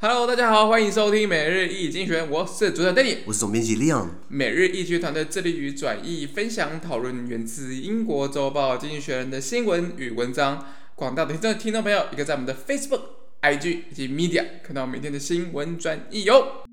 Hello，大家好，欢迎收听每日一经济学人，我是主持人 Danny，我是总编辑 Leon。每日一经济学人团队致力于转译、分享、讨论源自英国周报《经济学人》的新闻与文章。广大的听众听众朋友，也可以在我们的 Facebook、IG 以及 Media 看到每天的新闻转译哟。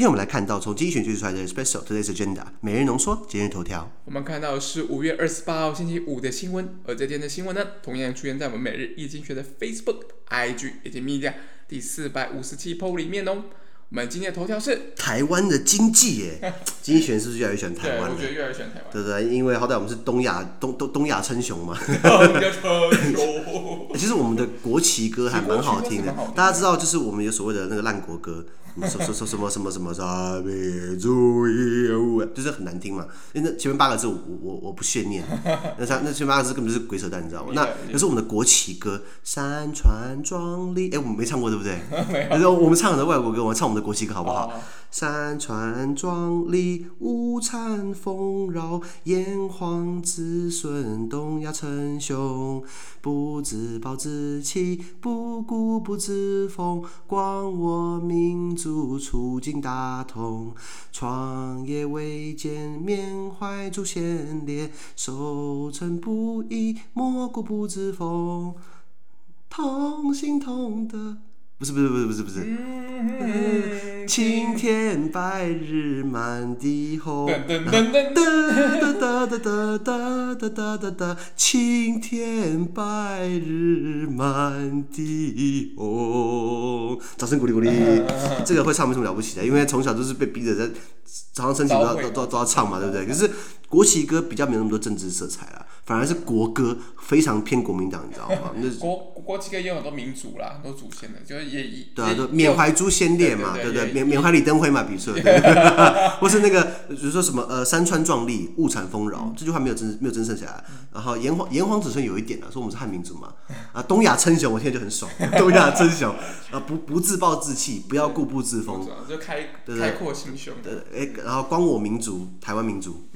今天我们来看到从经济学人出来的 Espresso Today's Agenda 每日浓缩今日头条。我们看到是五月二十八号星期五的新闻，而这天的新闻呢，同样出现在我们每日易经济学的 Facebook、IG 以及 Media 第四百五十七 po 里面哦。我们今天的头条是台湾的经济耶，经济学人是不是越来越喜欢台湾？对，我觉得越来越喜欢台湾。对对，因为好歹我们是东亚东东东亚称雄嘛。其实我们的国旗歌还蛮好听的，大家知道，就是我们有所谓的那个烂国歌。说说说什么什么什么啥别注意，就是很难听嘛。因为那前面八个字我我我不屑念，那他那前面八个字根本就是鬼扯淡，你知道吗？那可是我们的国旗歌，山川壮丽，哎，我们没唱过对不对？可是我们唱的外国歌，我们唱我们的国旗歌好不好？山川壮丽，物产丰饶，炎黄子孙，东亚称雄。不自暴自弃，不固不自封，光我民族，促进大同。创业未见，缅怀祖先烈，守成不易，莫固不知风，同心同德。不是不是不是不是。不是，嗯，青天白日满地红，哒哒哒哒哒哒哒哒哒，青天白日满地红。掌声鼓励鼓励，这个会唱没什么了不起的，因为从小都是被逼着在早上升旗都要都都都要唱嘛，对不对？可是国旗歌比较没有那么多政治色彩啦。反而是国歌非常偏国民党，你知道吗？那国国旗歌也有很多民族啦，很多祖先的，就是也也对啊，就缅怀祖先烈嘛，对不对？缅缅怀李登辉嘛，比如说，或是那个，比如说什么呃，山川壮丽，物产丰饶，这句话没有真没有真剩下来。然后炎黄炎黄子孙有一点啊，说我们是汉民族嘛，啊，东亚称雄，我现在就很爽，东亚称雄。啊，不不自暴自弃，不要固步自封，就开开阔心胸，对哎，然后光我民族，台湾民族，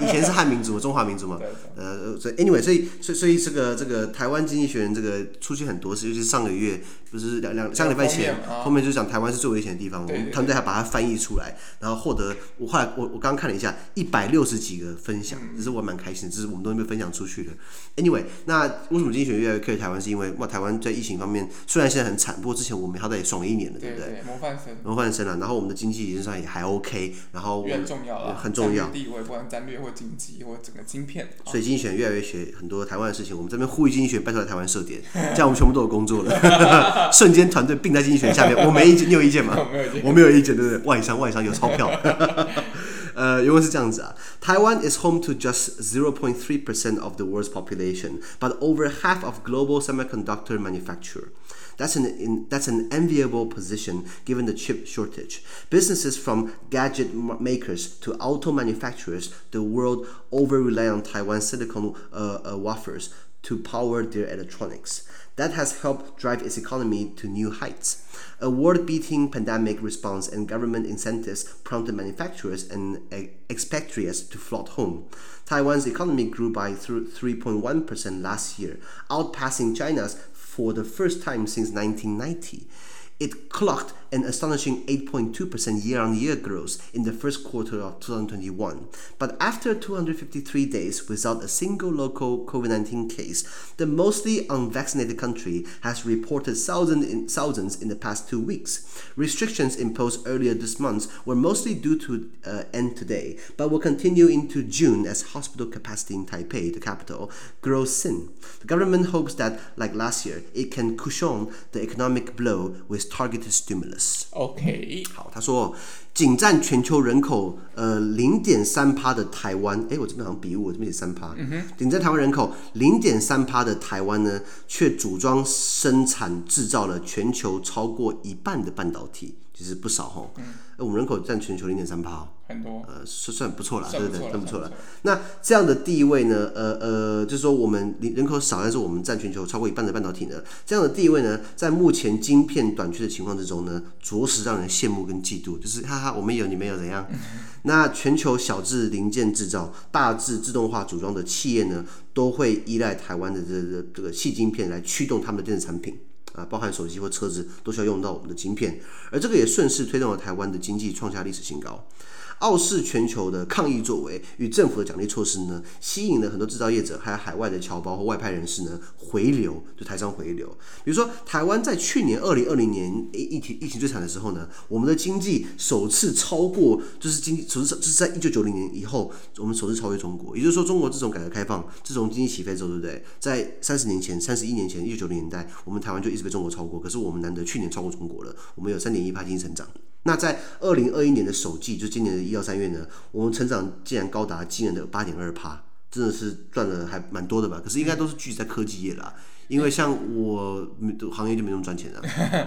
以前是汉民族，中华民族嘛，呃。所以，anyway，所以，所以，所以这个这个台湾经济学人这个出去很多次，尤其是上个月，不是两两上个礼拜前，后面就讲台湾是最危险的地方，我们团队还把它翻译出来，然后获得我后来我我刚刚看了一下，一百六十几个分享，这是我蛮开心的，这是我们都没有分享出去的。Anyway，那为什么经济学人越来越 care 台湾？是因为哇，台湾在疫情方面虽然现在很惨，不过之前我们好歹也爽了一年了，对不对？模范生，模范生了。然后我们的经济实际上也还 OK，然后很重要很重要，地位不管战略或经济或整个晶片，所以经济学人越来越学很多台湾的事情。我们这边呼吁经济学人拜托来台湾设点，这样我们全部都有工作了，瞬间团队并在经济学下面。我没意见，你有意见吗？我没有意见，对不对？外商外商有钞票。呃，因为是这样子啊，台湾 is home to just 0.3 percent of the world's population, but over half of global semiconductor manufacture. That's an in, that's an enviable position given the chip shortage. Businesses from gadget makers to auto manufacturers, the world over rely on Taiwan silicon uh, uh, wafers to power their electronics. That has helped drive its economy to new heights. A world-beating pandemic response and government incentives prompted manufacturers and expatriates to flood home. Taiwan's economy grew by 3.1% last year, outpassing China's for the first time since 1990. It clocked an astonishing 8.2% year on year growth in the first quarter of 2021. But after 253 days without a single local COVID 19 case, the mostly unvaccinated country has reported thousands in, thousands in the past two weeks. Restrictions imposed earlier this month were mostly due to uh, end today, but will continue into June as hospital capacity in Taipei, the capital, grows thin. The government hopes that, like last year, it can cushion the economic blow with targeted stimulus. OK，好，他说。 仅占全球人口呃零点三趴的台湾，哎，我这边好像笔误，我这边写三趴。嗯哼，仅占台湾人口零点三趴的台湾呢，却组装生产制造了全球超过一半的半导体，其实不少吼。嗯，我们人口占全球零点三趴。很多，呃，算算不错了，对对对，算不错了。那这样的地位呢，呃呃，就是说我们人口少，但是我们占全球超过一半的半导体呢，这样的地位呢，在目前晶片短缺的情况之中呢，着实让人羡慕跟嫉妒。就是哈哈，我们有你没有怎样？嗯、那全球小至零件制造，大至自动化组装的企业呢，都会依赖台湾的这这这个细晶片来驱动他们的电子产品啊，包含手机或车子都需要用到我们的晶片，而这个也顺势推动了台湾的经济创下历史新高。傲视全球的抗疫作为与政府的奖励措施呢，吸引了很多制造业者，还有海外的侨胞或外派人士呢回流，就台商回流。比如说，台湾在去年二零二零年疫疫情疫情最惨的时候呢，我们的经济首次超过，就是经济首次就是在一九九零年以后，我们首次超越中国。也就是说，中国自从改革开放，自从经济起飞之后，对不对？在三十年前、三十一年前，一九九零年代，我们台湾就一直被中国超过。可是我们难得去年超过中国了，我们有三点一趴经济成长。那在二零二一年的首季，就今年的一到三月呢，我们成长竟然高达惊人的八点二趴，真的是赚的还蛮多的吧？可是应该都是聚集在科技业啦，因为像我行业就没那么赚钱了，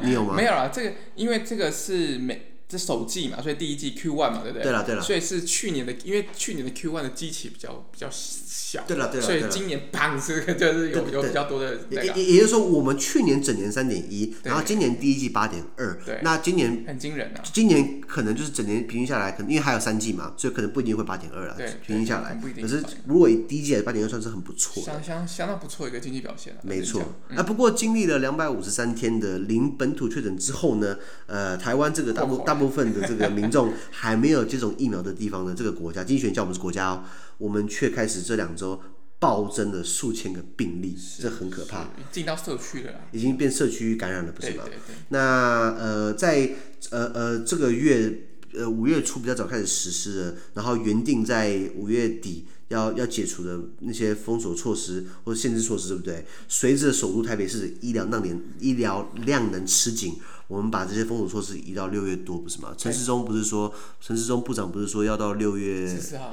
你有吗？没有啊，这个因为这个是每。是首季嘛，所以第一季 Q one 嘛，对不对？对了对了。所以是去年的，因为去年的 Q one 的基期比较比较小。对了对了。所以今年砰，这个就是有有比较多的。也也就是说，我们去年整年三点一，然后今年第一季八点二。对。那今年很惊人啊！今年可能就是整年平均下来，可能因为还有三季嘛，所以可能不一定会八点二了。对。平均下来。可是如果以第一季来八点二，算是很不错。相相相当不错一个经济表现了。没错。啊，不过经历了两百五十三天的零本土确诊之后呢，呃，台湾这个大部大部分的这个。民众还没有接种疫苗的地方的这个国家，经济学叫我们是国家哦，我们却开始这两周暴增了数千个病例，这很可怕。进到社区了，已经变社区感染了，不是吗？对对对。那呃，在呃呃这个月呃五月初比较早开始实施了，然后原定在五月底要要解除的那些封锁措施或者限制措施，对不对？随着首都台北市医疗量能医疗量能吃紧。我们把这些封锁措施移到六月多，不是吗？陈世忠不是说，陈世忠部长不是说要到六月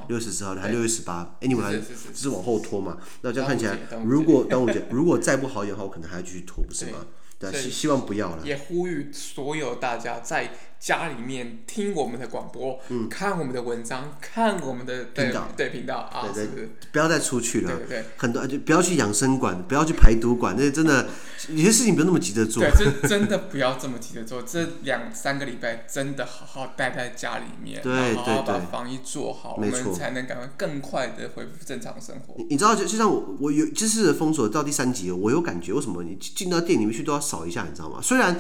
六月十四号，还六月十八，anyway 还只是往后拖嘛？那这样看起来，如果端午节如果再不好一点的话，我可能还要继续拖，不是吗？对，希希望不要了。也呼吁所有大家在家里面听我们的广播，嗯，看我们的文章，看我们的频道，对频道啊，对对，不要再出去了，对对，很多就不要去养生馆，不要去排毒馆，那些真的有些事情不要那么急着做，对，真真的不要这么急着做，这两三个礼拜真的好好待在家里面，对，好好把防疫做好，我们才能赶快更快的恢复正常生活。你知道，就就像我我有这次的封锁到第三集，我有感觉，为什么？你进到店里面去都要扫一下，你知道吗？虽然。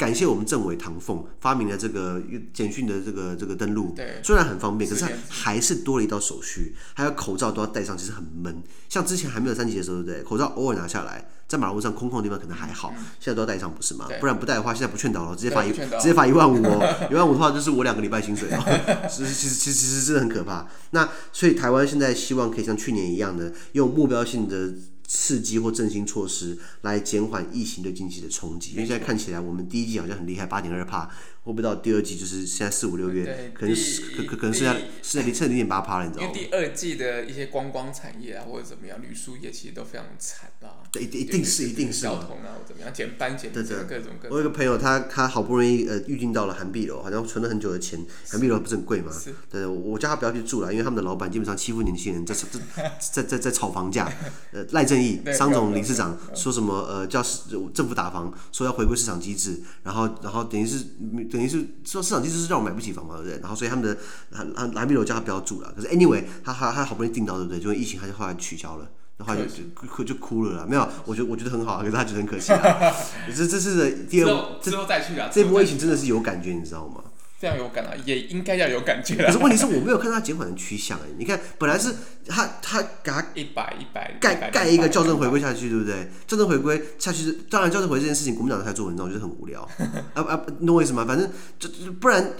感谢我们政委唐凤发明了这个简讯的这个这个登录，对，虽然很方便，可是还是多了一道手续，还有口罩都要戴上，其实很闷。像之前还没有三级的时候，对不对？口罩偶尔拿下来，在马路上空旷的地方可能还好，嗯、现在都要戴上，不是吗？不然不戴的话，现在不劝导了，直接罚一直接罚一万五哦，一万五的话就是我两个礼拜薪水哦。其实其实其实其实真的很可怕。那所以台湾现在希望可以像去年一样的，用目标性的。刺激或振兴措施来减缓疫情对经济的冲击，因为现在看起来我们第一季好像很厉害，八点二帕。会不会到第二季就是现在四五六月，可能是可可可能是在是在零零点八趴了，你知道吗？因为第二季的一些观光产业啊，或者怎么样，旅宿业其实都非常惨吧？对，一定一定是一定是交通啊，或怎么样，减班减这各种各种。我有个朋友，他他好不容易呃预定到了韩碧楼，好像存了很久的钱，韩碧楼不是很贵吗？对，我叫他不要去住了，因为他们的老板基本上欺负年轻人，在在 在在在炒房价。呃，赖正义商总理事长说什么呃叫政府打房，说要回归市场机制，然后然后等于是。等于是说市场机制是让我买不起房嘛，对不对？然后所以他们的蓝蓝蓝碧楼叫他不要住了。可是 anyway，他他他好不容易订到，对不对？就因为疫情，他就后来取消了，然后就就就哭了啦。没有，我觉得我觉得很好，可是他觉得很可惜啊。这这次的第二之后再去啊，这波疫情真的是有感觉，你知道吗？非常有感啊，也应该要有感觉。可是问题是我没有看到他减缓的趋向哎，你看本来是他他给他一百一百盖盖一个校正回归下去，对不对？校正回归下去，当然校正回归这件事情，国民党才做文章，我觉得很无聊。啊 啊，懂我意思吗？反正就不然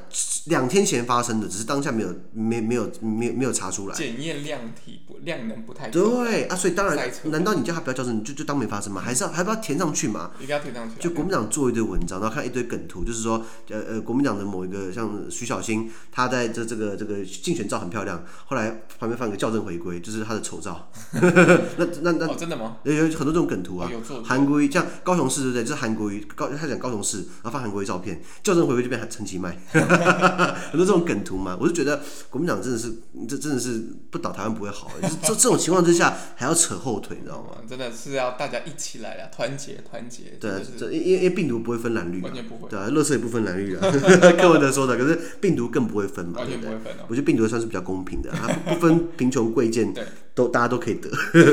两天前发生的，只是当下没有没没有没有没有查出来。检验量体不量能不太对啊，所以当然难道你叫他不要校正，就就当没发生吗？还是要还不要填上去嘛？一定要填上去。就国民党做一堆文章，然后看一堆梗图，就是说呃呃，国民党的某一个。个像徐小新，他在这这个这个竞选照很漂亮，后来旁边放一个校正回归，就是他的丑照。那 那那、哦、真的吗？有有很多这种梗图啊，韩国瑜像高雄市对不对？就是韩国瑜高他讲高雄市，然后放韩国瑜照片，校正回归就变成陈其迈，很多这种梗图嘛。我就觉得国民党真的是这真的是不倒台湾不会好，就是这这种情况之下还要扯后腿，你知道吗？真的是要大家一起来啊，团结团结。对，这因因为病毒不会分蓝绿，完全不会。对啊，乐色也不分蓝绿啊，柯文哲说的。可是病毒更不会分嘛，对不对？我觉得病毒算是比较公平的，它不分贫穷贵贱，都大家都可以得，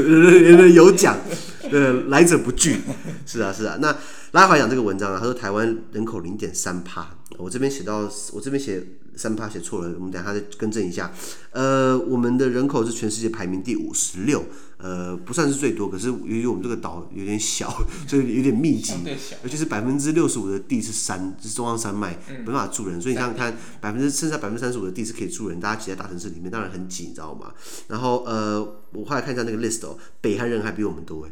有奖，呃，来者不拒。是啊，是啊。那拉华讲这个文章啊，他说台湾人口零点三趴，我这边写到，我这边写。三趴写错了，我们等下再更正一下。呃，我们的人口是全世界排名第五十六，呃，不算是最多，可是由于我们这个岛有点小，所以有点密集，尤其是百分之六十五的地是山，是中央山脉，没办法住人，所以你想想看，百分之剩下百分之三十五的地是可以住人，大家挤在大城市里面，当然很挤，你知道吗？然后呃，我后来看一下那个 list 哦，北韩人还比我们多哎，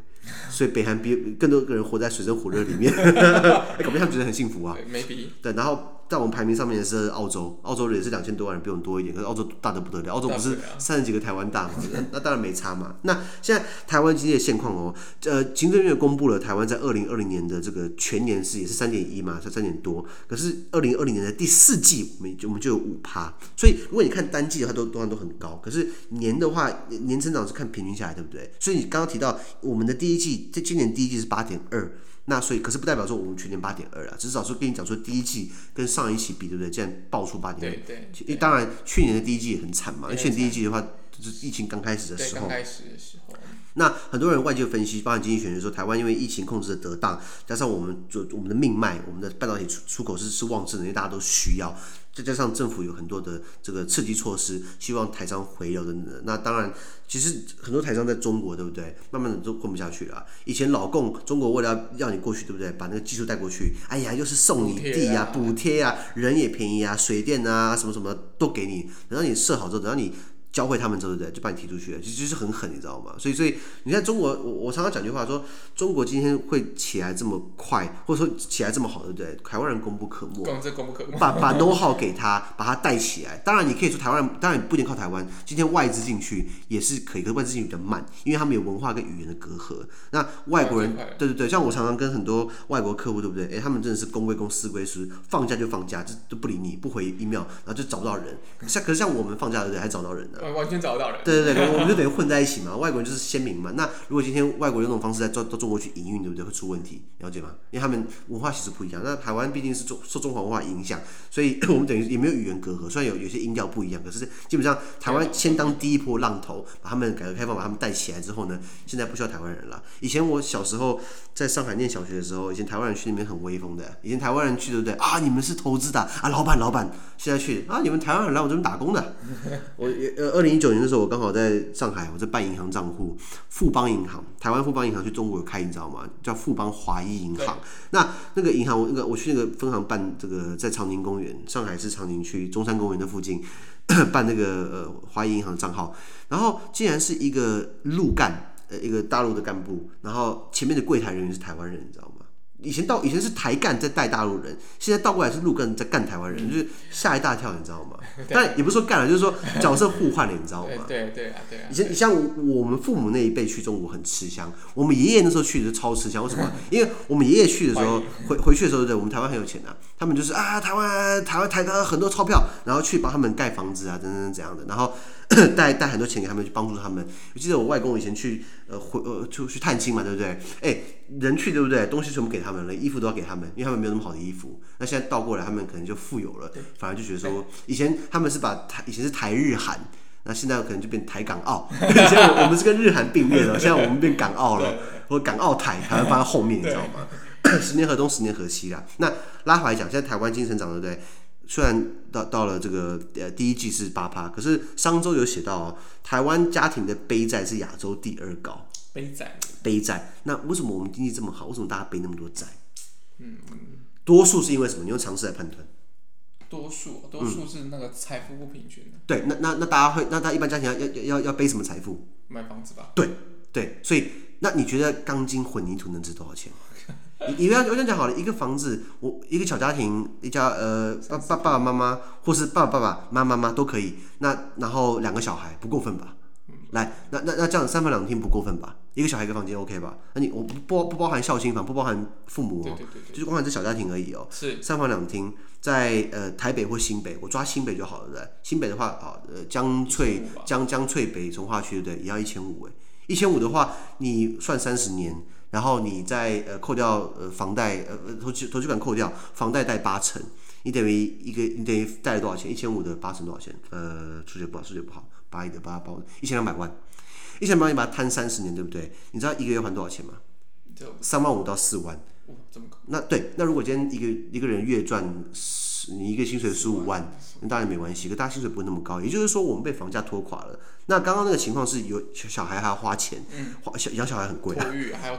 所以北韩比更多个人活在水深火热里面，搞不好他们觉得很幸福啊。对，然后。在我们排名上面的是澳洲，澳洲人也是两千多万人，比我们多一点。可是澳洲大的不得了，澳洲不是三十几个台湾大嘛？那当然没差嘛。那现在台湾经济的现况哦，呃，行政院公布了台湾在二零二零年的这个全年是也是三点一嘛，才三点多。可是二零二零年的第四季，我们就我们就有五趴。所以如果你看单季的话，都多都很高。可是年的话，年成长是看平均下来，对不对？所以你刚刚提到我们的第一季，在今年第一季是八点二。那所以，可是不代表说我们全年八点二啊，至少是跟你讲说第一季跟上一期比，对不对？这样爆出八点二。对对。当然，去年的第一季也很惨嘛，因为去年第一季的话，就是疫情刚开始的时候。刚开始的时候。那很多人外界分析，包含经济学人说，台湾因为疫情控制的得当，加上我们就我们的命脉，我们的半导体出出口是是旺盛的，因为大家都需要。再加上政府有很多的这个刺激措施，希望台商回流的。那当然，其实很多台商在中国，对不对？慢慢的都混不下去了。以前老共中国为了要你过去，对不对？把那个技术带过去，哎呀，又是送你地呀、补贴呀、人也便宜啊，水电啊，什么什么都给你。等到你设好之后，等到你。教会他们之后，对不对？就把你踢出去了，其实就是很狠，你知道吗？所以，所以你看中国，我我常常讲句话说，中国今天会起来这么快，或者说起来这么好，对不对？台湾人功不可没，功不可没。把把 know how 给他，把他带起来。当然，你可以说台湾人，当然不一定靠台湾。今天外资进去也是可以，可是外资进去比较慢，因为他们有文化跟语言的隔阂。那外国人，对对对，像我常常跟很多外国客户，对不对？诶，他们真的是公归公，私归私，放假就放假，就都不理你，不回 email，然后就找不到人。像可是像我们放假，对不对？还找到人呢，完全找不到人。对对对，我们就等于混在一起嘛。外国人就是鲜明嘛。那如果今天外国人用这种方式在到到中国去营运，对不对？会出问题，了解吗？因为他们文化其实不一样。那台湾毕竟是中受中华文化影响，所以 我们等于也没有语言隔阂。虽然有有些音调不一样，可是基本上台湾先当第一波浪头，把他们改革开放把他们带起来之后呢，现在不需要台湾人了。以前我小时候在上海念小学的时候，以前台湾人去那边很威风的。以前台湾人去对不对？啊，你们是投资的啊，老板老板。现在去啊，你们台湾人来我这边打工的。我呃，二零一九年的时候，我刚好在上海，我在办银行账户，富邦银行，台湾富邦银行去中国有开，你知道吗？叫富邦华谊银行。那那个银行，我那个我去那个分行办这个，在长宁公园，上海市长宁区中山公园的附近 办那个呃华谊银行账号，然后竟然是一个陆干，呃一个大陆的干部，然后前面的柜台人员是台湾人，你知道吗？以前到以前是台干在带大陆人，现在倒过来是陆干在干台湾人，就是吓一大跳，你知道吗？但也不是说干了，就是说角色互换了，你知道吗？对对啊，对啊。以前像我们父母那一辈去中国很吃香，我们爷爷那时候去的超吃香。为什么？因为我们爷爷去的时候回回去的时候，对，我们台湾很有钱啊，他们就是啊，台湾台湾台湾很多钞票，然后去帮他们盖房子啊，等等怎样的，然后。带带很多钱给他们去帮助他们。我记得我外公以前去呃回呃出去探亲嘛，对不对？哎、欸，人去对不对？东西全部给他们了，衣服都要给他们，因为他们没有那么好的衣服。那现在倒过来，他们可能就富有了，反而就觉得说，以前他们是把台以前是台日韩，那现在可能就变台港澳。以前我，我们是跟日韩并列的，现在我们变港澳了，或港澳台台湾放在后面，你知道吗？十年河东，十年河西啦。那拉回来讲，现在台湾经济成长对不对？虽然到到了这个呃第一季是八趴，可是商周有写到哦，台湾家庭的背债是亚洲第二高。背债。背债，那为什么我们经济这么好？为什么大家背那么多债？嗯嗯。多数是因为什么？你用常识来判断。多数，多数是那个财富不平均。对，那那那大家会，那他一般家庭要要要要背什么财富？买房子吧。对对，所以那你觉得钢筋混凝土能值多少钱？你你要我这样讲好了，一个房子，我一个小家庭，一家呃爸爸爸爸妈妈，或是爸爸爸爸妈妈妈都可以。那然后两个小孩不过分吧？来，那那那这样三房两厅不过分吧？一个小孩一个房间 OK 吧？那你我不包不包含孝心房，不包含父母哦，对对对对，就是光含这小家庭而已哦。是三房两厅，在呃台北或新北，我抓新北就好了，对。新北的话啊，呃江翠江江翠北从化区对，也要一千五哎，一千五的话，你算三十年。然后你再呃扣掉呃房贷呃投资投资款扣掉房贷贷八成，你等于一个你等于贷了多少钱？一千五的八成多少钱？呃，数学不好，数学不好，八亿的八八一千两百万，一千两百万你把它摊三十年，对不对？你知道一个月还多少钱吗？三万五到四万。那对，那如果今天一个一个人月赚十，你一个薪水十五万，那当然没关系，可大家薪水不会那么高。也就是说，我们被房价拖垮了。那刚刚那个情况是有小孩还要花钱，花小养小孩很贵啊，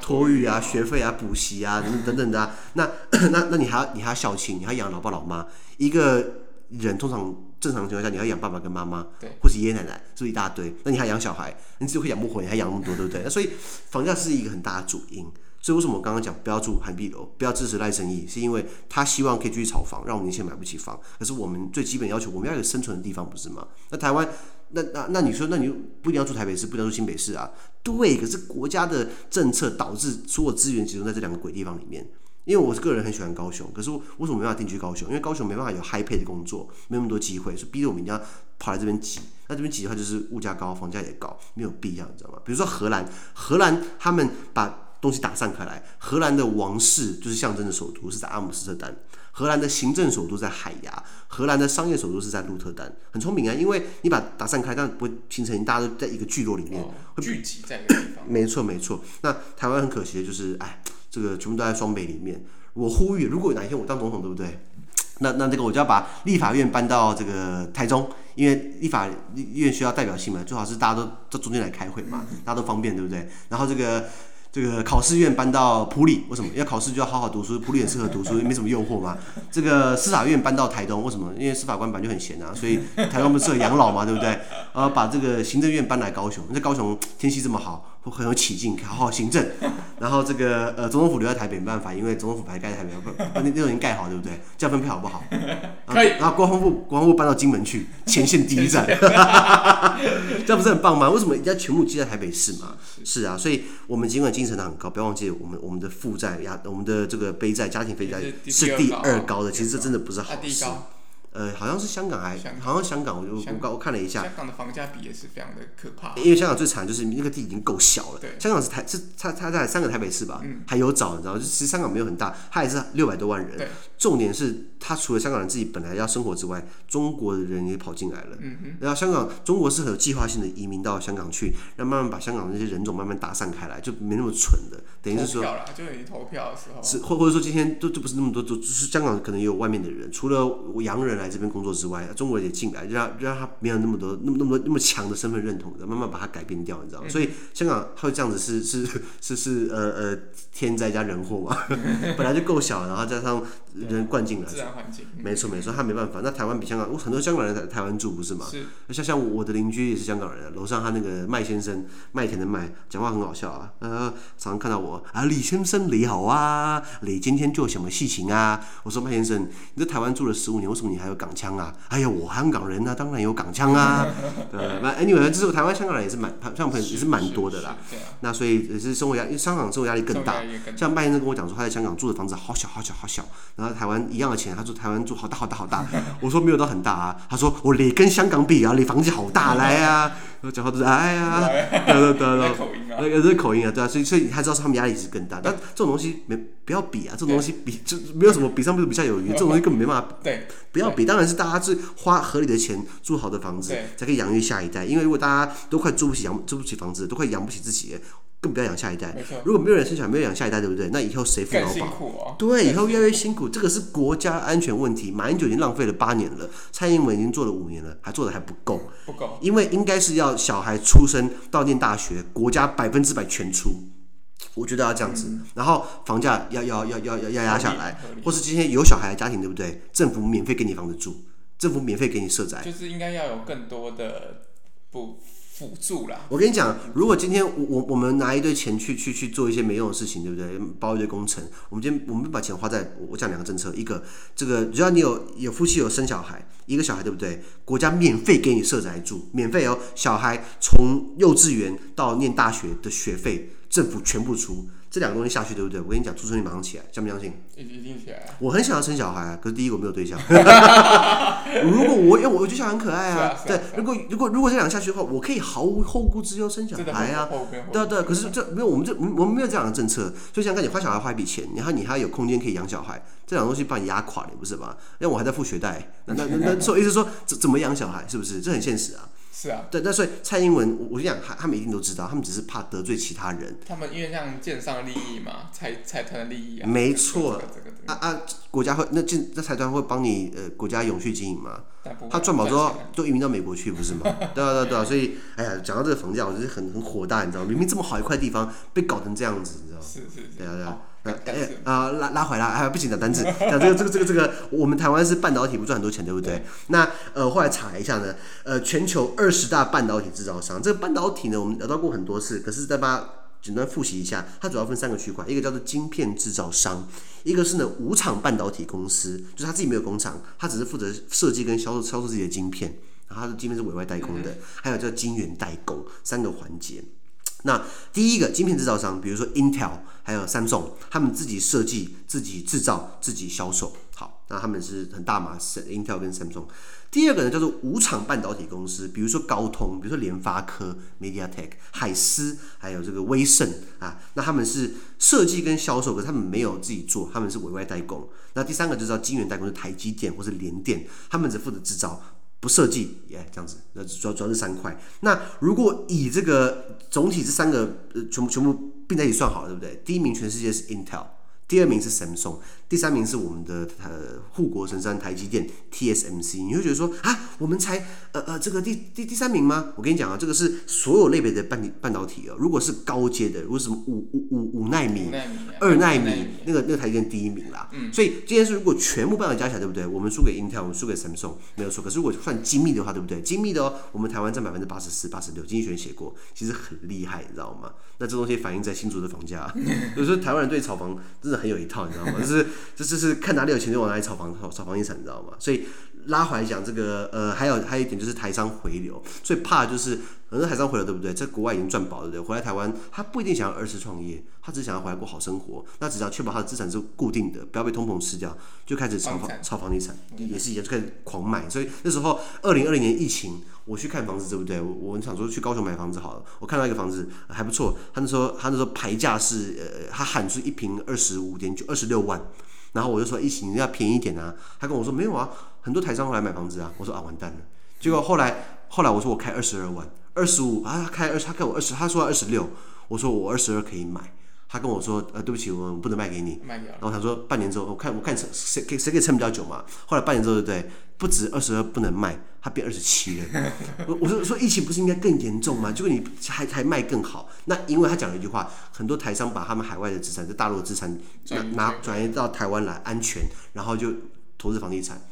托育啊，学费啊，补习啊，等等的啊。那那那你还要你还要孝亲，你还要养老爸老妈。一个人通常正常情况下，你要养爸爸跟妈妈，或是爷爷奶奶，是不是一大堆？那你还养小孩，你自己会养不活，你还养那么多，对不对？那所以房价是一个很大的主因。所以为什么我刚刚讲不要住涵碧楼，不要支持赖正鎰，是因为他希望可以继续炒房，让我们年轻人买不起房。可是我们最基本要求，我们要有生存的地方，不是吗？那台湾，那那那你说，那你不一定要住台北市，不一定要住新北市啊？对，可是国家的政策导致所有资源集中在这两个鬼地方里面。因为我个人很喜欢高雄，可是我为什么没办法定居高雄？因为高雄没办法有 high pay 的工作，没那么多机会，所以逼着我们一定要跑来这边挤。那这边挤的话，就是物价高，房价也高，没有必要，你知道吗？比如说荷兰，荷兰他们把东西打散开来，荷兰的王室就是象征的首都是在阿姆斯特丹，荷兰的行政首都在海牙，荷兰的商业首都是在鹿特丹，很聪明啊，因为你把打散开，但不会形成大家都在一个聚落里面，哦、聚集在一个地方。没错没错，那台湾很可惜的就是，哎，这个全部都在双北里面。我呼吁，如果哪一天我当总统，对不对？那那这个我就要把立法院搬到这个台中，因为立法院需要代表性嘛，最好是大家都到中间来开会嘛，大家都方便，对不对？然后这个。这个考试院搬到普里，为什么？要考试就要好好读书，普里也适合读书，没什么诱惑嘛。这个司法院搬到台东，为什么？因为司法官本来就很闲啊，所以台东不适合养老嘛，对不对？然后把这个行政院搬来高雄，那高雄天气这么好。很有起劲，好好行政。然后这个呃总统府留在台北没办法，因为总统府还盖在台北，不不那那都已经盖好，对不对？这样分配好不好？可以。然后国防部国防部搬到金门去，前线第一站，这样不是很棒吗？为什么人家全部记在台北市嘛？是啊，所以我们尽管精神很高，不要忘记我们我们的负债压，我们的这个背债家庭负债是第二高的，其实这真的不是好事。呃，好像是香港还，好像香港，我就我我看了一下，香港的房价比也是非常的可怕。因为香港最惨就是那个地已经够小了，香港是台是它它在三个台北市吧，还有找你知道，就其实香港没有很大，它也是六百多万人。重点是他除了香港人自己本来要生活之外，中国的人也跑进来了。然后香港中国是很有计划性的移民到香港去，让慢慢把香港的那些人种慢慢打散开来，就没那么蠢的。等于是说，就等于投票的时候，是或或者说今天都都不是那么多，都就是香港可能也有外面的人，除了洋人来。来这边工作之外，中国人也进来，让让他没有那么多、那么那么多、那么强的身份认同的，慢慢把它改变掉，你知道吗？嗯、所以香港会这样子是是是是呃呃天灾加人祸嘛，本来就够小，然后加上人灌进来，自然环境，没错没错，他没办法。那台湾比香港，我很多香港人在台湾住不是吗？是。像像我的邻居也是香港人，楼上他那个麦先生，麦田的麦，讲话很好笑啊，呃，常常看到我啊，李先生你好啊，你今天做什么事情啊？我说麦先生，你在台湾住了十五年，为什么你还有？港腔啊！哎呀，我香港人呢、啊，当然有港腔啊。呃，那 anyway，就是台湾香港人也是蛮，像朋友也是蛮多的啦。那所以也是生活压，因为香港生活压力更大。像麦先生跟我讲说，他在香港住的房子好小好小好小，然后台湾一样的钱，他说台湾住好大好大好大。我说没有到很大啊，他说我你跟香港比啊，你房子好大来啊。我讲话都是哎呀，得得得得，那个是口音啊，对啊，所以所以他知道他们压力是更大。但这种东西没不要比啊，这种东西比就没有什么比上不足比下有余，这种东西根本没办法。对，不要比，当然是大家是花合理的钱住好的房子，才可以养育下一代。因为如果大家都快住不起养住不起房子，都快养不起自己，更不要养下一代。如果没有人生小孩，没有养下一代，对不对？那以后谁付劳保？对，以后越来越辛苦，这个是国家安全问题。马英九已经浪费了八年了，蔡英文已经做了五年了，还做的还不够。不够，因为应该是要小孩出生到念大学，国家百分之百全出。我觉得要这样子，嗯、然后房价要要要要要压下来，或是今天有小孩的家庭，对不对？政府免费给你房子住，政府免费给你设宅，就是应该要有更多的补辅助啦。我跟你讲，如果今天我我我们拿一堆钱去去去做一些没用的事情，对不对？包一堆工程，我们今天我们把钱花在我讲两个政策，一个这个只要你有有夫妻有生小孩，一个小孩对不对？国家免费给你设宅住，免费哦，小孩从幼稚园到念大学的学费，政府全部出。这两个东西下去，对不对？我跟你讲，出生率马上起来，相不相信？一定起来。我很想要生小孩啊，可是第一个我没有对象。如果我，因为我觉得小孩很可爱啊。对，如果如果如果这两个下去的话，我可以毫无后顾之忧生小孩啊。对对，可是这没有，我们这我们没有这样的政策。就像跟你花小孩花一笔钱，然后你还有空间可以养小孩，这两个东西把你压垮了，不是吧？因为我还在付学贷，那那那那说意思说怎怎么养小孩，是不是？这很现实啊。是啊，对，那所以蔡英文，我我就讲，他他们一定都知道，他们只是怕得罪其他人。他们因为像建商利益嘛，财财团的利益啊。没错，啊啊，国家会那建那财团会帮你呃国家永续经营嘛？他赚饱之后都移民到美国去，不是吗？对啊对啊对啊，所以哎呀，讲到这个房价，我就是很很火大，你知道吗？明明这么好一块地方，被搞成这样子，你知道吗？是是是。对啊对啊。哎啊，拉拉回来，哎，不行讲单字，讲这个这个这个这个，我们台湾是半导体不赚很多钱，对不对？对那呃，后来查一下呢，呃，全球二十大半导体制造商，这个半导体呢，我们聊到过很多次，可是再把它简单复习一下，它主要分三个区块，一个叫做晶片制造商，一个是呢无厂半导体公司，就是他自己没有工厂，他只是负责设计跟销售销售自己的晶片，然后他的晶片是委外代工的，还有叫晶圆代工三个环节。那第一个晶片制造商，比如说 Intel，还有 Samsung，他们自己设计、自己制造、自己销售。好，那他们是很大嘛是，Intel 跟 Samsung。第二个呢叫做无厂半导体公司，比如说高通，比如说联发科、MediaTek、海思，还有这个威盛啊。那他们是设计跟销售，可他们没有自己做，他们是委外代工。那第三个就叫晶圆代工，是台积电或是联电，他们只负责制造。不设计耶，这样子，那主要主要是三块。那如果以这个总体这三个呃全部全部并在一起算好了，对不对？第一名全世界是 Intel。第二名是 Samsung，第三名是我们的呃护国神山台积电 TSMC。你会觉得说啊，我们才呃呃这个第第第三名吗？我跟你讲啊，这个是所有类别的半半导体啊。如果是高阶的，如果是什么五五五五奈米、二奈米，那个那个台积电第一名啦。嗯。所以今天是如果全部半导体加起来，对不对？我们输给 Intel，我们输给 Samsung，没有错。可是如果算精密的话，对不对？精密的哦，我们台湾占百分之八十四、八十六。经济学人写过，其实很厉害，你知道吗？那这东西反映在新竹的房价，有时候台湾人对炒房真的。很有一套，你知道吗？就是，这就是看哪里有钱就往哪里炒房，炒炒房地产，你知道吗？所以拉回来讲，这个呃，还有还有一点就是台商回流，最怕就是很多台商回流，对不对？在国外已经赚饱了，对不对？回来台湾，他不一定想要二次创业，他只想要回来过好生活。那只要确保他的资产是固定的，不要被通膨吃掉，就开始炒房炒房地产，也是一样，就开始狂买。所以那时候二零二零年疫情。我去看房子，对不对？我我想说去高雄买房子好了。我看到一个房子还不错，他那时候他那时候牌价是呃，他喊出一平二十五点九二十六万，然后我就说一起你要便宜一点啊。他跟我说没有啊，很多台商会来买房子啊。我说啊完蛋了。结果后来后来我说我开二十二万，二十五啊，他开二他开我二十，他说二十六，我说我二十二可以买。他跟我说呃对不起，我们不能卖给你。卖掉。然后他说半年之后我看我看谁谁可谁可以撑比较久嘛。后来半年之后对不对？不止二十二不能卖。他变二十七了，我我说说疫情不是应该更严重吗？结果你还还卖更好，那因为他讲了一句话，很多台商把他们海外的资产，在大陆的资产拿拿转移到台湾来安全，然后就投资房地产。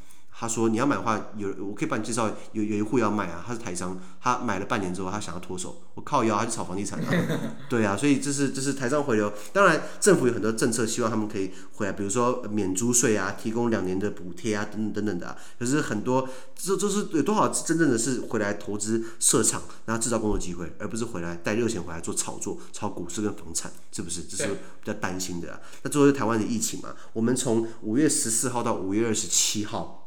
他说：“你要买的话，有我可以帮你介绍，有有一户要卖啊，他是台商，他买了半年之后，他想要脱手，我靠腰，他去炒房地产啊，对啊，所以这是这是台商回流。当然，政府有很多政策，希望他们可以回来，比如说免租税啊，提供两年的补贴啊，等等等等的啊。可是很多这这是有多少真正的是回来投资设厂，然后制造工作机会，而不是回来带热钱回来做炒作，炒股市跟房产，是不是？这是比较担心的啊。那最后是台湾的疫情嘛，我们从五月十四号到五月二十七号。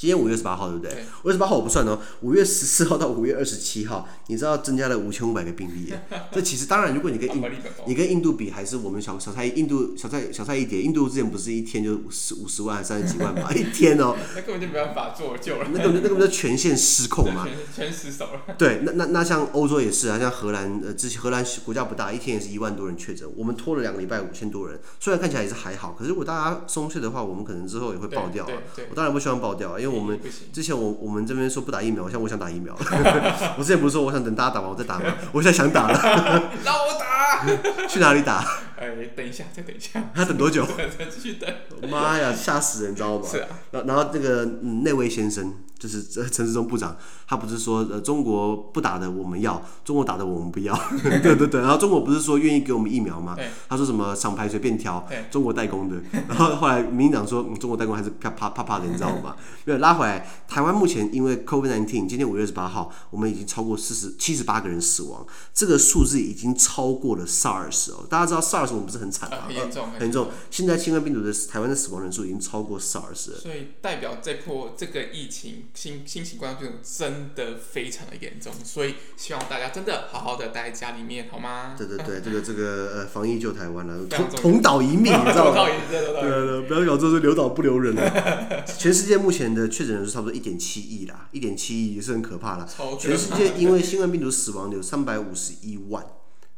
今天五月十八号，对不对？五月十八号我不算哦。五月十四号到五月二十七号，你知道增加了五千五百个病例耶。这其实当然，如果你跟印你跟印度比，还是我们小小菜印度小菜小菜一碟。印度之前不是一天就五十五十万、三十几万嘛？一天哦。那根本就没办法做救了。那根本那根本就全线失控嘛。全全失守了。对，那那那像欧洲也是啊，像荷兰呃，之前荷兰国家不大，一天也是一万多人确诊。我们拖了两个礼拜，五千多人。虽然看起来也是还好，可是如果大家松懈的话，我们可能之后也会爆掉啊。我当然不希望爆掉啊，因为我们之前。我我们这边说不打疫苗，像我想打疫苗。我之前不是说我想等大家打完我再打吗？我现在想打了。让我打。去哪里打？哎，等一下，再等一下。他等多久？再继续等。妈呀，吓死人，你知道吗？是啊。然后然后那个嗯，那位先生就是 陈时中部长，他不是说呃中国不打的我们要，中国打的我们不要，对对对。然后中国不是说愿意给我们疫苗吗？他说什么厂牌随便挑，中国代工的。然后后来民进党说、嗯、中国代工还是啪啪啪啪的，你知道吗？没有拉回来，台湾目前因为 COVID-19，今天五月二十八号，我们已经超过四十七十八个人死亡，这个数字已经超过了 SARS 哦。大家知道 SARS 我们不是很惨吗？很严重，很严重。现在新冠病毒的台湾的死亡人数已经超过 SARS 了。所以代表这波这个疫情。新新型冠状病毒真的非常的严重，所以希望大家真的好好的待在家里面，好吗？对对对，这个这个呃，防疫救台湾了，同同岛一命，你知道吗？对对对，不要搞这是留岛不留人了。全世界目前的确诊人数差不多一点七亿啦，一点七亿也是很可怕啦。全世界因为新冠病毒死亡有三百五十一万。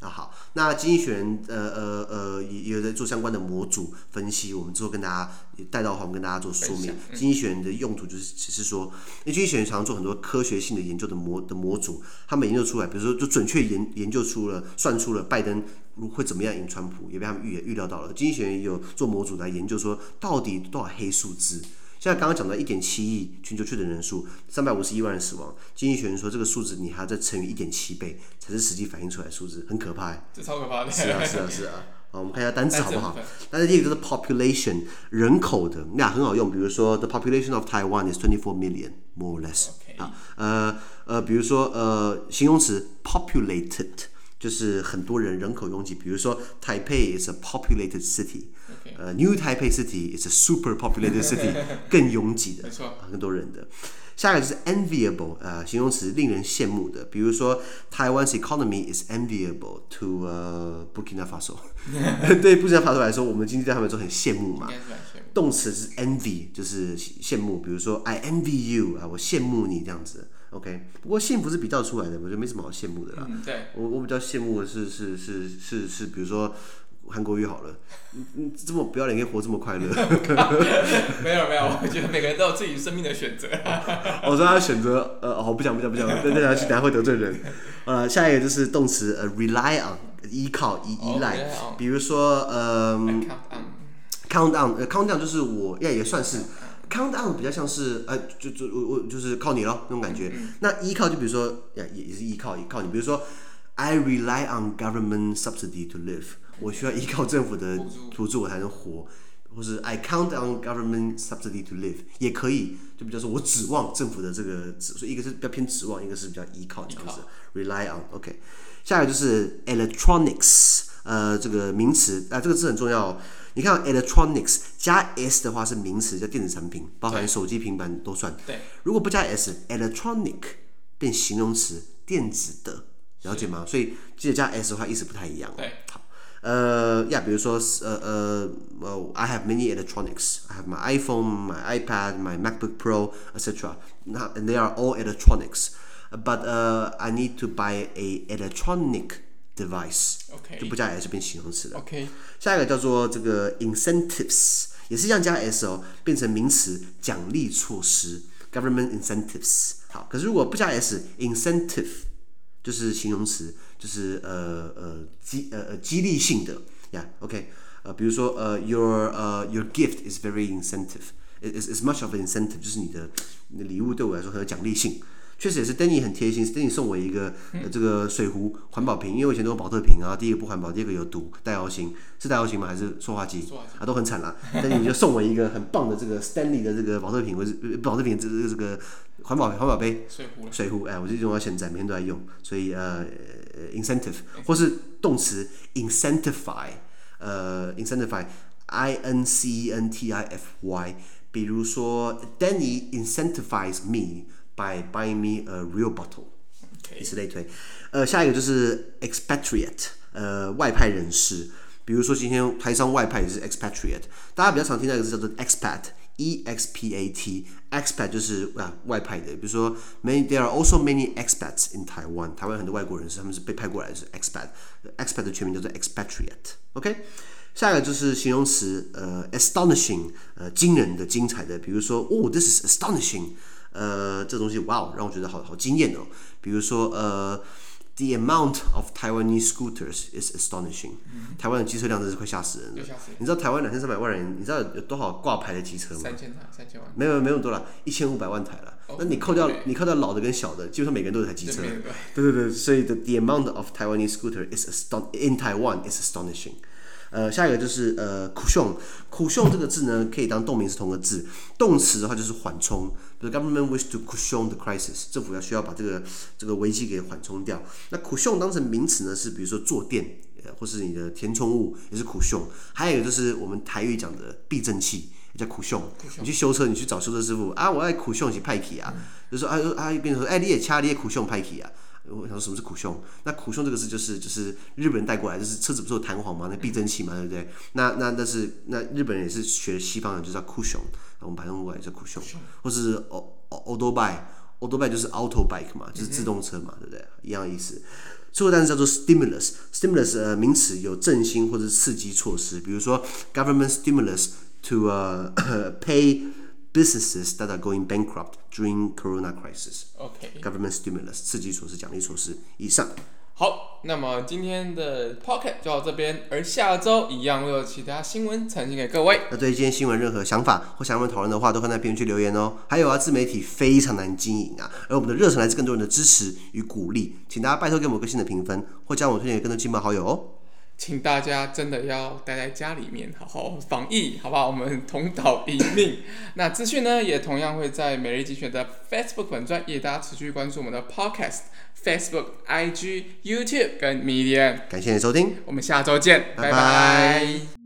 啊好，那经济学人呃呃呃也也有在做相关的模组分析，我们之后跟大家带到的话，我们跟大家做说明。经济学人的用途就是只是说，因为经济学人常常做很多科学性的研究的模的模组，他们研究出来，比如说就准确研研究出了算出了拜登会怎么样赢川普，也被他们预预料到了。经济学人也有做模组来研究说，到底多少黑数字。现在刚刚讲到一点七亿全球确诊人数，三百五十一万人死亡。经济学人说这个数字你还要再乘以一点七倍，才是实际反映出来的数字，很可怕。这超可怕的。是啊是啊是啊。好，我们看一下单词好不好？单词第一个就是 population 人口的，那很好用。比如说 the population of Taiwan is twenty four million more or less。啊，呃呃，比如说呃形容词 populated 就是很多人人口拥挤。比如说 Taipei is a populated city。呃、uh,，New Taipei City is a super populated city，更拥挤的，没错，更多人的。下一个就是 enviable，呃，形容词令人羡慕的，比如说 Taiwan's economy is enviable to 呃、uh, Burkina Faso，对布基纳法索来说，我们经济在他们说很羡慕嘛。动词是 envy，就是羡慕，比如说 I envy you 啊，我羡慕你这样子。OK，不过幸福是比较出来的，我觉得没什么好羡慕的啦。嗯、对，我我比较羡慕的是是是是是，比如说。韩国语好了，嗯嗯，这么不要脸可以活这么快乐？没有没有，我觉得每个人都有自己生命的选择。我说他选择，呃，哦，不讲不讲不讲，那那等下会得罪人。呃，下一个就是动词，呃，rely on，依靠依依赖。比如说，呃，count down，呃，count down 就是我，也也算是 count down 比较像是，呃，就就我我就是靠你咯那种感觉。那依靠就比如说，也也是依靠依靠你，比如说，I rely on government subsidy to live。我需要依靠政府的补助我才能活，或是 I count on government subsidy to live 也可以，就比较说我指望政府的这个，所以一个是比较偏指望，一个是比较依靠这样子，rely on。OK，下一个就是 electronics，呃，这个名词啊，这个字很重要。哦你看 electronics 加 s 的话是名词，叫电子产品，包含手机、平板都算。对。如果不加 s，electronic 变形容词，电子的，了解吗？所以记得加 s 的话意思不太一样。对。好。呃，呀，比如说，呃呃，呃，I have many electronics. I have my iPhone, my iPad, my MacBook Pro, etc. Now, and they are all electronics. But uh, I need to buy a electronic device. OK，就不加 s 变形容词了。OK，下一个叫做这个 incentives，也是一样加 s 哦，变成名词，奖励措施，government incentives。好，可是如果不加 s，incentive 就是形容词。 就是呃呃激呃呃激励性的呀，OK，呃比如说呃 your 呃 your gift is very incentive，is is much of an incentive，就是你的你的礼物对我来说很有奖励性。确实也是，Danny 很贴心，Danny 送我一个、呃、这个水壶环保瓶，因为我以前都用宝特瓶啊，第一个不环保，第二个有毒，带药型是带药型吗？还是塑化剂？啊，都很惨啦。Danny 就送我一个很棒的这个 Stanley 的这个宝特瓶，或是宝特瓶这个这个环保环保杯水壶水壶，哎，我就用到现在，每天都在用，所以呃。呃，incentive 或是动词 incentify，呃，incentify，I N C E N T I F Y，比如说 Danny incentivized me by buying me a real bottle，以此类推。呃，下一个就是 expatriate，呃，外派人士，比如说今天台商外派也是 expatriate，大家比较常听到一个字叫做 expat。 E X P A T，expat 就是啊外派的，比如说 many there are also many expats in Taiwan，台湾很多外国人是他们是被派过来的是 expat，expat 的全名叫做 expatriate，OK，下一个就是形容词呃 astonishing，呃惊人的、精彩的，比如说哦 this is astonishing，呃这东西哇哦让我觉得好好惊艳哦，比如说呃 The amount of Taiwanese scooters is astonishing。台湾的机车量真是快吓死人了。你知道台湾两千三百万人，你知道有多少挂牌的机车吗？三千台，三千万。没有没有多了，一千五百万台了。那你扣掉你扣掉老的跟小的，基本上每个人都有台机车。对对对，所以 the the amount of Taiwanese scooter is aston in Taiwan is astonishing。呃，下一个就是呃，，cushion，cushion 这个字呢，可以当动名词同个字，动词的话就是缓冲。比如 government wish to cushion the crisis，政府要需要把这个这个危机给缓冲掉。那 cushion 当成名词呢，是比如说坐垫，或是你的填充物也是 cushion。还有一个就是我们台语讲的避震器，也叫苦凶。你去修车，你去找修车师傅啊，我爱苦凶去派气啊，嗯、就说啊啊，变成说，哎，你也掐，你也苦凶派气啊。我想说什么是苦凶？那苦凶这个字就是就是日本人带过来，就是车子不是有弹簧嘛，那避震器嘛，对不对？那那那是那日本人也是学西方人，就叫苦熊，我们把它用过来叫苦熊，或是 auto bike，auto bike 就是 auto bike 嘛，就是自动车嘛，对不对？一样的意思。最后单词叫做 stimulus，stimulus 呃名词有振兴或者刺激措施，比如说 government stimulus to 呃 pay。Businesses that are going bankrupt during Corona crisis. OK. Government stimulus 刺激措施、奖励措施。以上。好，那么今天的 Podcast 就到这边，而下周一样会有其他新闻呈现给各位。那对于今天新闻任何想法或想要我们讨论的话，都可以在评论区留言哦。还有啊，自媒体非常难经营啊，而我们的热忱来自更多人的支持与鼓励，请大家拜托给我们个新的评分，或将我推荐给更多亲朋好友哦。请大家真的要待在家里面，好好防疫，好不好？我们同岛一命。那资讯呢，也同样会在每日精选的 Facebook 粉专，也大家持续关注我们的 Podcast、Facebook、IG、YouTube 跟 Medium。感谢你收听，我们下周见，拜拜。拜拜。